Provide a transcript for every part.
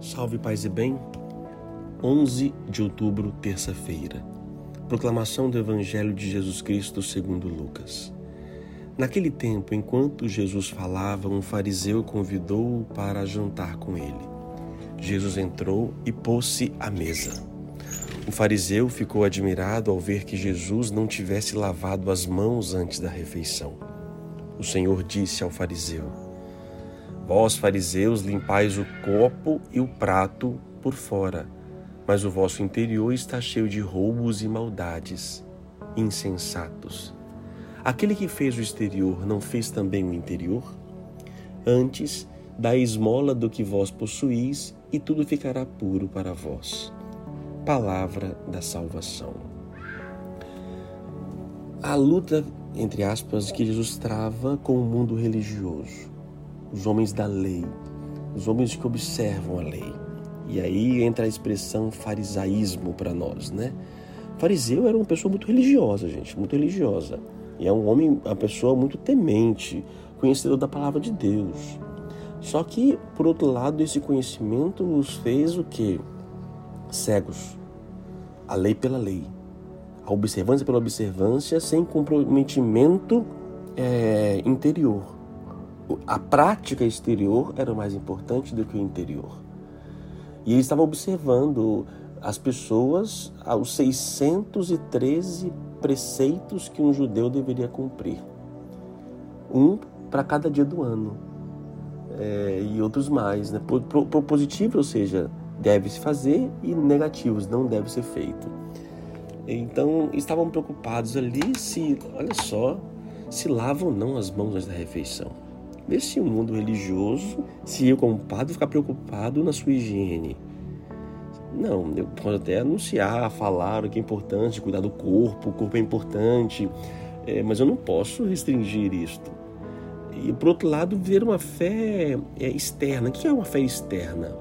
Salve paz e bem. 11 de outubro, terça-feira. Proclamação do Evangelho de Jesus Cristo segundo Lucas. Naquele tempo, enquanto Jesus falava, um fariseu convidou-o para jantar com ele. Jesus entrou e pôs-se à mesa. O fariseu ficou admirado ao ver que Jesus não tivesse lavado as mãos antes da refeição. O Senhor disse ao fariseu: Vós, fariseus, limpais o copo e o prato por fora, mas o vosso interior está cheio de roubos e maldades. Insensatos. Aquele que fez o exterior não fez também o interior? Antes, dá esmola do que vós possuís, e tudo ficará puro para vós. Palavra da salvação. A luta, entre aspas, que Jesus trava com o mundo religioso os homens da lei, os homens que observam a lei. E aí entra a expressão farisaísmo para nós, né? Fariseu era uma pessoa muito religiosa, gente, muito religiosa. E é um homem, uma pessoa muito temente, conhecedor da palavra de Deus. Só que, por outro lado, esse conhecimento nos fez o quê? Cegos. A lei pela lei. A observância pela observância, sem comprometimento é, interior a prática exterior era mais importante do que o interior. E ele estava observando as pessoas aos 613 preceitos que um judeu deveria cumprir. Um para cada dia do ano. É, e outros mais. Né? Propositivo, ou seja, deve se fazer, e negativos, não deve ser feito. Então, estavam preocupados ali se, olha só, se lavam ou não as mãos antes da refeição. Nesse mundo religioso, se eu como padre ficar preocupado na sua higiene. Não, eu posso até anunciar, falar o que é importante, cuidar do corpo, o corpo é importante, é, mas eu não posso restringir isto. E por outro lado, ver uma fé é, externa. O que é uma fé externa?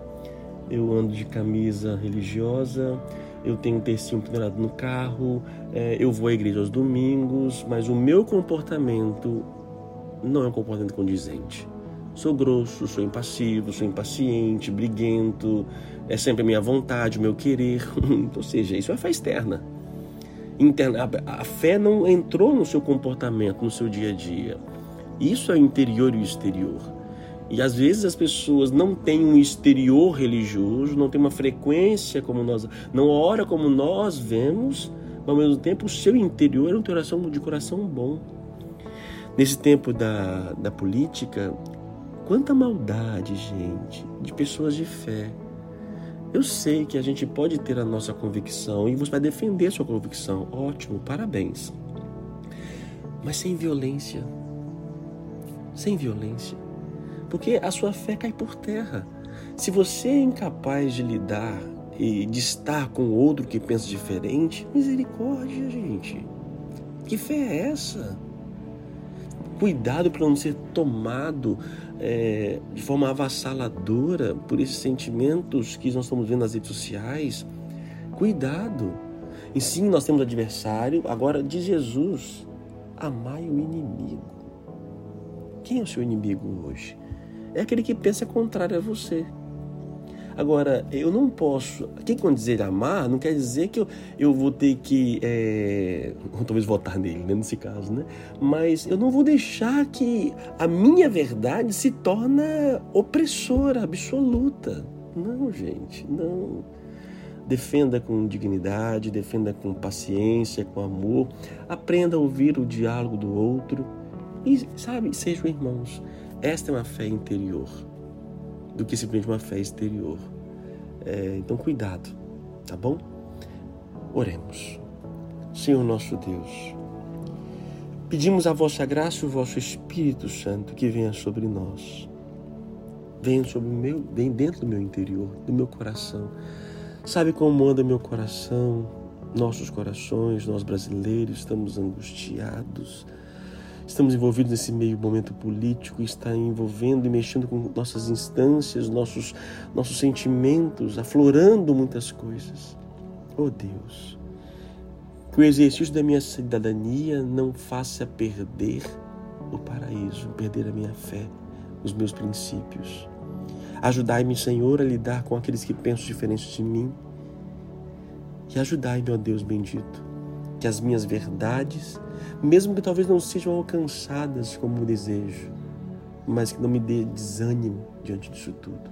Eu ando de camisa religiosa, eu tenho um textinho pendurado no carro, é, eu vou à igreja aos domingos, mas o meu comportamento não é um comportamento condizente. Sou grosso, sou impassivo, sou impaciente, briguento, é sempre a minha vontade, o meu querer. Ou seja, isso é fé externa. Interna, a fé não entrou no seu comportamento, no seu dia a dia. Isso é o interior e o exterior. E às vezes as pessoas não têm um exterior religioso, não têm uma frequência como nós, não ora como nós vemos, mas ao mesmo tempo o seu interior é um coração de coração bom. Nesse tempo da, da política, quanta maldade, gente, de pessoas de fé. Eu sei que a gente pode ter a nossa convicção e você vai defender a sua convicção. Ótimo, parabéns. Mas sem violência. Sem violência. Porque a sua fé cai por terra. Se você é incapaz de lidar e de estar com outro que pensa diferente, misericórdia, gente. Que fé é essa? Cuidado para não ser tomado é, de forma avassaladora por esses sentimentos que nós estamos vendo nas redes sociais. Cuidado. E sim, nós temos adversário. Agora, diz Jesus: amai o inimigo. Quem é o seu inimigo hoje? É aquele que pensa contrário a você. Agora, eu não posso. Quem quando dizer amar, não quer dizer que eu, eu vou ter que. É, talvez votar nele, né, nesse caso, né? Mas eu não vou deixar que a minha verdade se torne opressora, absoluta. Não, gente, não. Defenda com dignidade, defenda com paciência, com amor. Aprenda a ouvir o diálogo do outro. E, sabe, sejam irmãos. Esta é uma fé interior do que simplesmente uma fé exterior. É, então, cuidado, tá bom? Oremos. Senhor nosso Deus, pedimos a vossa graça e o vosso Espírito Santo que venha sobre nós. Venha sobre o meu, vem dentro do meu interior, do meu coração. Sabe como anda meu coração, nossos corações, nós brasileiros estamos angustiados estamos envolvidos nesse meio momento político, está envolvendo e mexendo com nossas instâncias, nossos, nossos sentimentos, aflorando muitas coisas. Oh Deus, que o exercício da minha cidadania não faça perder o paraíso, perder a minha fé, os meus princípios. Ajudai-me, Senhor, a lidar com aqueles que pensam diferente de mim. E ajudai-me, ó Deus bendito, que as minhas verdades, mesmo que talvez não sejam alcançadas como desejo, mas que não me dê desânimo diante disso tudo.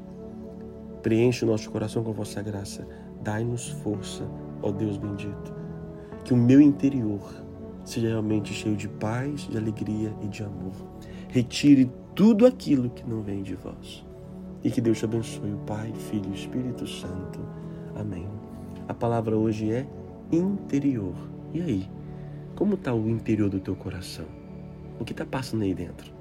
Preenche o nosso coração com a vossa graça. Dai-nos força, ó Deus bendito. Que o meu interior seja realmente cheio de paz, de alegria e de amor. Retire tudo aquilo que não vem de vós. E que Deus te abençoe, o Pai, Filho e Espírito Santo. Amém. A palavra hoje é interior. E aí? Como está o interior do teu coração? O que está passando aí dentro?